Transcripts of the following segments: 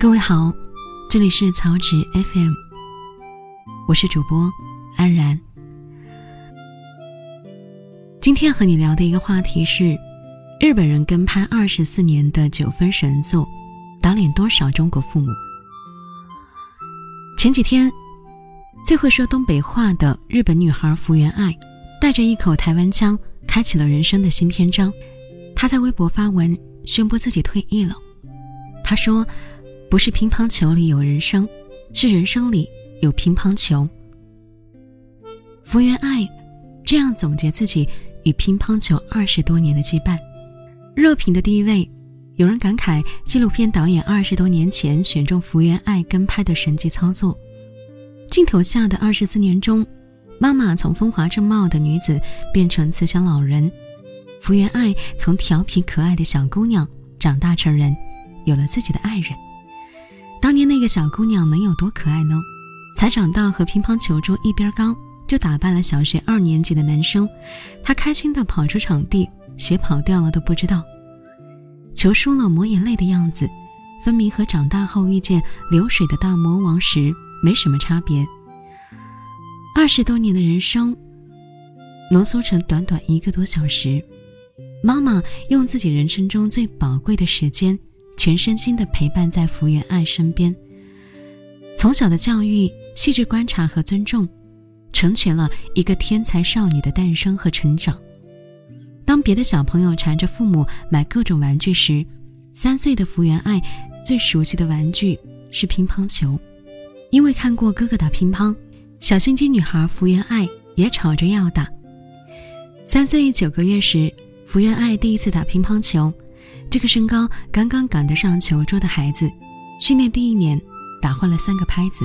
各位好，这里是草纸 FM，我是主播安然。今天和你聊的一个话题是，日本人跟拍二十四年的九分神作，打脸多少中国父母？前几天，最会说东北话的日本女孩福原爱，带着一口台湾腔，开启了人生的新篇章。她在微博发文宣布自己退役了。她说。不是乒乓球里有人生，是人生里有乒乓球。福原爱这样总结自己与乒乓球二十多年的羁绊。热评的第一位，有人感慨纪录片导演二十多年前选中福原爱跟拍的神级操作。镜头下的二十四年中，妈妈从风华正茂的女子变成慈祥老人，福原爱从调皮可爱的小姑娘长大成人，有了自己的爱人。当年那个小姑娘能有多可爱呢？才长到和乒乓球桌一边高，就打败了小学二年级的男生。她开心地跑出场地，鞋跑掉了都不知道。球输了抹眼泪的样子，分明和长大后遇见流水的大魔王时没什么差别。二十多年的人生，浓缩成短短一个多小时。妈妈用自己人生中最宝贵的时间。全身心的陪伴在福原爱身边，从小的教育、细致观察和尊重，成全了一个天才少女的诞生和成长。当别的小朋友缠着父母买各种玩具时，三岁的福原爱最熟悉的玩具是乒乓球。因为看过哥哥打乒乓，小心机女孩福原爱也吵着要打。三岁九个月时，福原爱第一次打乒乓球。这个身高刚刚赶得上球桌的孩子，训练第一年打坏了三个拍子。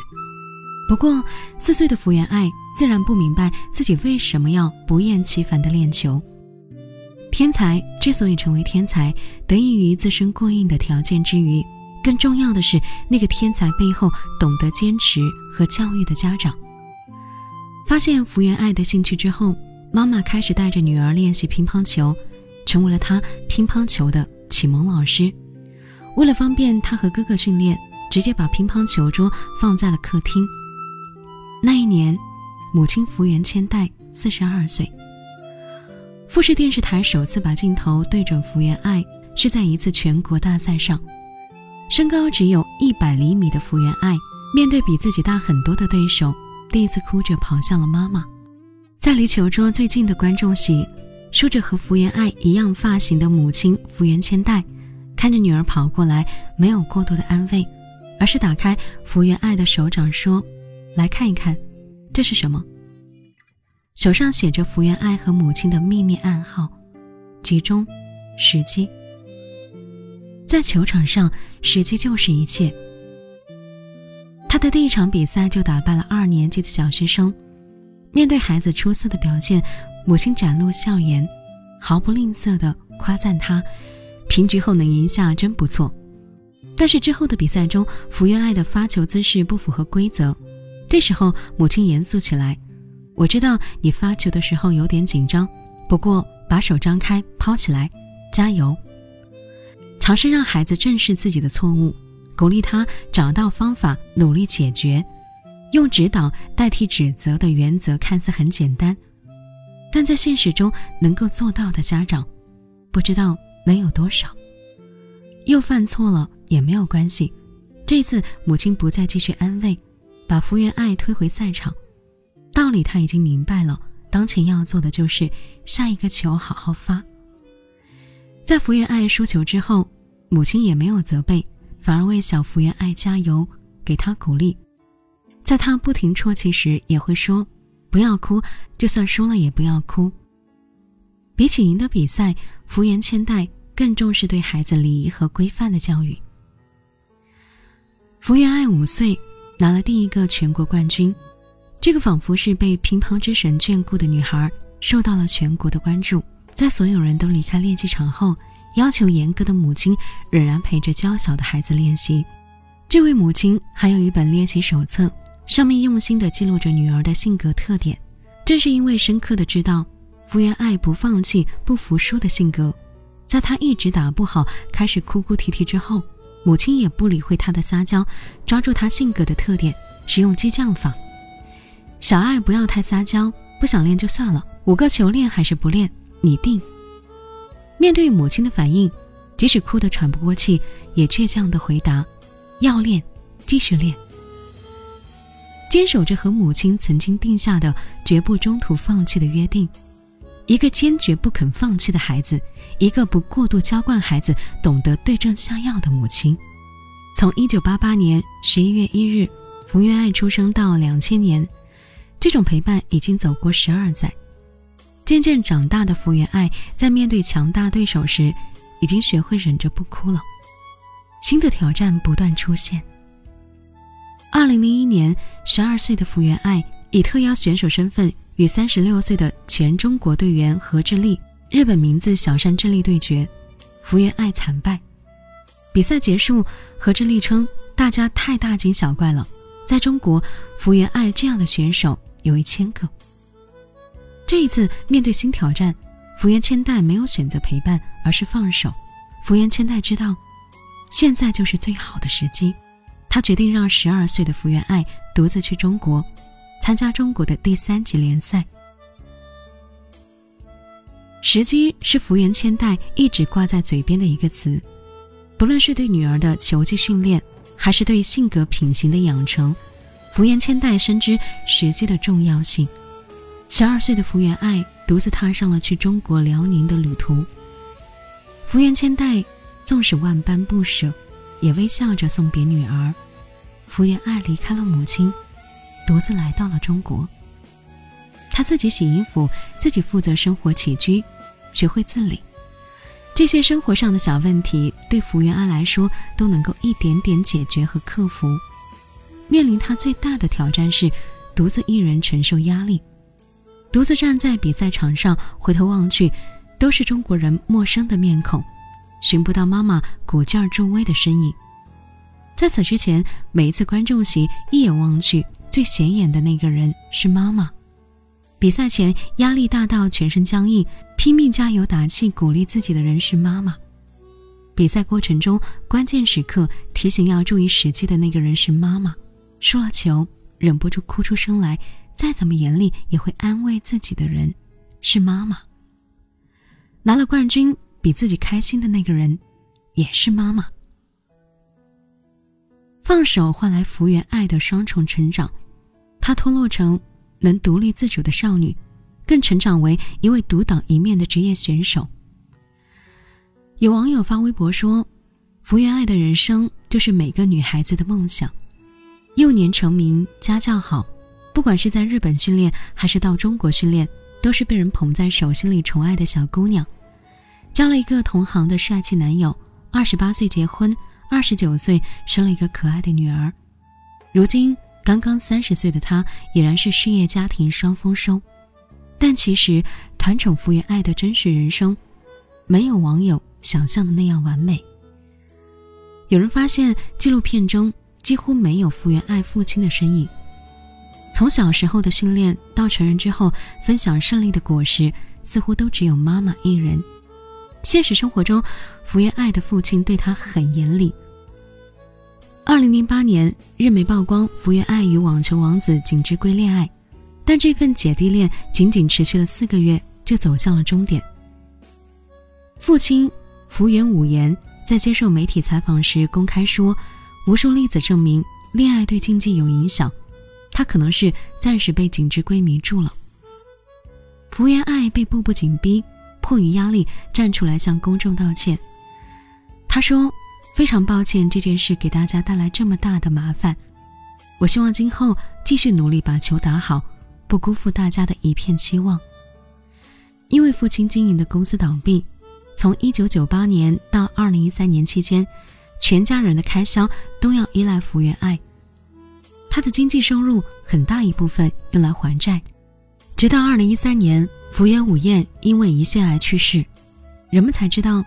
不过四岁的福原爱自然不明白自己为什么要不厌其烦地练球。天才之所以成为天才，得益于自身过硬的条件之余，更重要的是那个天才背后懂得坚持和教育的家长。发现福原爱的兴趣之后，妈妈开始带着女儿练习乒乓球，成为了她乒乓球的。启蒙老师，为了方便他和哥哥训练，直接把乒乓球桌放在了客厅。那一年，母亲福原千代四十二岁。富士电视台首次把镜头对准福原爱，是在一次全国大赛上。身高只有一百厘米的福原爱，面对比自己大很多的对手，第一次哭着跑向了妈妈。在离球桌最近的观众席。梳着和福原爱一样发型的母亲福原千代，看着女儿跑过来，没有过多的安慰，而是打开福原爱的手掌说：“来看一看，这是什么？”手上写着福原爱和母亲的秘密暗号：集中，时机。在球场上，时机就是一切。他的第一场比赛就打败了二年级的小学生。面对孩子出色的表现。母亲展露笑颜，毫不吝啬地夸赞他：“平局后能赢下真不错。”但是之后的比赛中，福原爱的发球姿势不符合规则。这时候，母亲严肃起来：“我知道你发球的时候有点紧张，不过把手张开抛起来，加油！”尝试让孩子正视自己的错误，鼓励他找到方法，努力解决。用指导代替指责的原则看似很简单。但在现实中能够做到的家长，不知道能有多少。又犯错了也没有关系，这次母亲不再继续安慰，把福原爱推回赛场。道理他已经明白了，当前要做的就是下一个球好好发。在福原爱输球之后，母亲也没有责备，反而为小福原爱加油，给她鼓励。在她不停啜泣时，也会说。不要哭，就算输了也不要哭。比起赢得比赛，福原千代更重视对孩子礼仪和规范的教育。福原爱五岁拿了第一个全国冠军，这个仿佛是被乒乓之神眷顾的女孩，受到了全国的关注。在所有人都离开练习场后，要求严格的母亲仍然陪着娇小的孩子练习。这位母亲还有一本练习手册。上面用心地记录着女儿的性格特点，正是因为深刻的知道福原爱不放弃、不服输的性格，在她一直打不好、开始哭哭啼啼之后，母亲也不理会她的撒娇，抓住他性格的特点，使用激将法。小爱不要太撒娇，不想练就算了，五个球练还是不练，你定。面对母亲的反应，即使哭得喘不过气，也倔强地回答：“要练，继续练。”坚守着和母亲曾经定下的绝不中途放弃的约定。一个坚决不肯放弃的孩子，一个不过度娇惯孩子、懂得对症下药的母亲。从一九八八年十一月一日，福原爱出生到两千年，这种陪伴已经走过十二载。渐渐长大的福原爱，在面对强大对手时，已经学会忍着不哭了。新的挑战不断出现。二零零一年，十二岁的福原爱以特邀选手身份。与三十六岁的前中国队员何智丽、日本名字小山智丽对决，福原爱惨败。比赛结束，何智丽称大家太大惊小怪了。在中国，福原爱这样的选手有一千个。这一次面对新挑战，福原千代没有选择陪伴，而是放手。福原千代知道，现在就是最好的时机，他决定让十二岁的福原爱独自去中国。参加中国的第三级联赛，时机是福原千代一直挂在嘴边的一个词。不论是对女儿的球技训练，还是对性格品行的养成，福原千代深知时机的重要性。十二岁的福原爱独自踏上了去中国辽宁的旅途。福原千代纵使万般不舍，也微笑着送别女儿。福原爱离开了母亲。独自来到了中国，她自己洗衣服，自己负责生活起居，学会自理。这些生活上的小问题，对福原爱来说都能够一点点解决和克服。面临她最大的挑战是，独自一人承受压力，独自站在比赛场上，回头望去，都是中国人陌生的面孔，寻不到妈妈鼓劲儿助威的身影。在此之前，每一次观众席一眼望去。最显眼的那个人是妈妈。比赛前压力大到全身僵硬，拼命加油打气鼓励自己的人是妈妈。比赛过程中关键时刻提醒要注意时机的那个人是妈妈。输了球忍不住哭出声来，再怎么严厉也会安慰自己的人是妈妈。拿了冠军比自己开心的那个人也是妈妈。放手换来福原爱的双重成长。她脱落成能独立自主的少女，更成长为一位独当一面的职业选手。有网友发微博说：“福原爱的人生就是每个女孩子的梦想，幼年成名，家教好，不管是在日本训练还是到中国训练，都是被人捧在手心里宠爱的小姑娘。交了一个同行的帅气男友，二十八岁结婚，二十九岁生了一个可爱的女儿，如今。”刚刚三十岁的她，已然是事业家庭双丰收，但其实团宠福原爱的真实人生，没有网友想象的那样完美。有人发现纪录片中几乎没有福原爱父亲的身影，从小时候的训练到成人之后分享胜利的果实，似乎都只有妈妈一人。现实生活中，福原爱的父亲对她很严厉。二零零八年，日媒曝光福原爱与网球王子景之圭恋爱，但这份姐弟恋仅仅持续了四个月就走向了终点。父亲福原武彦在接受媒体采访时公开说，无数例子证明恋爱对竞技有影响，他可能是暂时被景之圭迷住了。福原爱被步步紧逼，迫于压力站出来向公众道歉。他说。非常抱歉这件事给大家带来这么大的麻烦，我希望今后继续努力把球打好，不辜负大家的一片期望。因为父亲经营的公司倒闭，从1998年到2013年期间，全家人的开销都要依赖福原爱，他的经济收入很大一部分用来还债。直到2013年，福原武彦因为胰腺癌去世，人们才知道，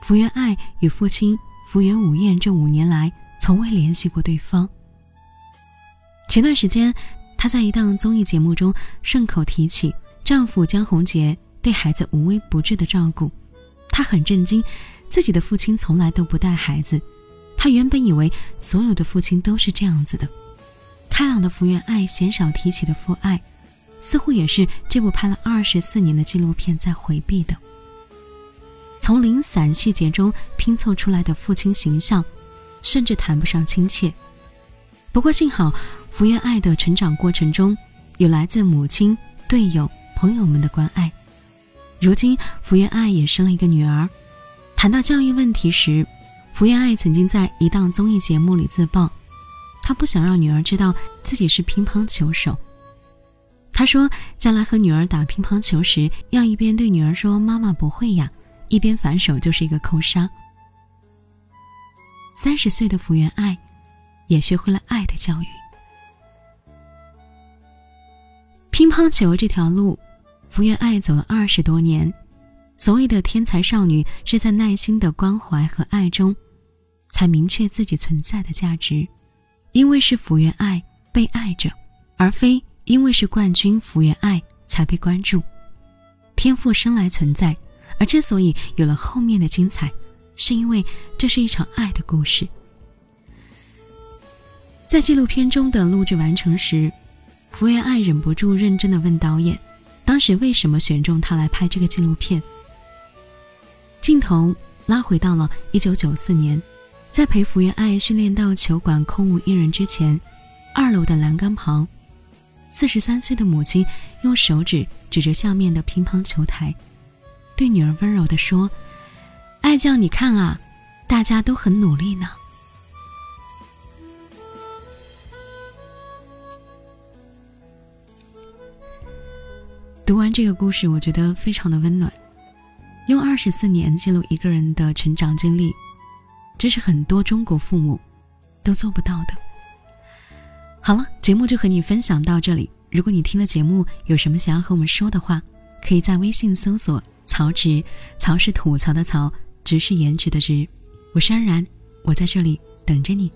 福原爱与父亲。福原武彦这五年来从未联系过对方。前段时间，她在一档综艺节目中顺口提起丈夫江宏杰对孩子无微不至的照顾，她很震惊，自己的父亲从来都不带孩子，他原本以为所有的父亲都是这样子的，开朗的福原爱鲜少提起的父爱，似乎也是这部拍了二十四年的纪录片在回避的。从零散细节中拼凑出来的父亲形象，甚至谈不上亲切。不过幸好，福原爱的成长过程中，有来自母亲、队友、朋友们的关爱。如今，福原爱也生了一个女儿。谈到教育问题时，福原爱曾经在一档综艺节目里自曝，她不想让女儿知道自己是乒乓球手。他说，将来和女儿打乒乓球时，要一边对女儿说“妈妈不会呀”，一边反手就是一个扣杀。三十岁的福原爱，也学会了爱的教育。乒乓球这条路。福原爱走了二十多年，所谓的天才少女是在耐心的关怀和爱中，才明确自己存在的价值。因为是福原爱被爱着，而非因为是冠军福原爱才被关注。天赋生来存在，而之所以有了后面的精彩，是因为这是一场爱的故事。在纪录片中的录制完成时，福原爱忍不住认真的问导演。当时为什么选中他来拍这个纪录片？镜头拉回到了一九九四年，在陪福原爱训练到球馆空无一人之前，二楼的栏杆旁，四十三岁的母亲用手指指着下面的乒乓球台，对女儿温柔地说：“爱酱，你看啊，大家都很努力呢。”读完这个故事，我觉得非常的温暖。用二十四年记录一个人的成长经历，这是很多中国父母都做不到的。好了，节目就和你分享到这里。如果你听了节目有什么想要和我们说的话，可以在微信搜索“曹植”，曹是吐槽的曹，植是颜值的植。我是安然，我在这里等着你。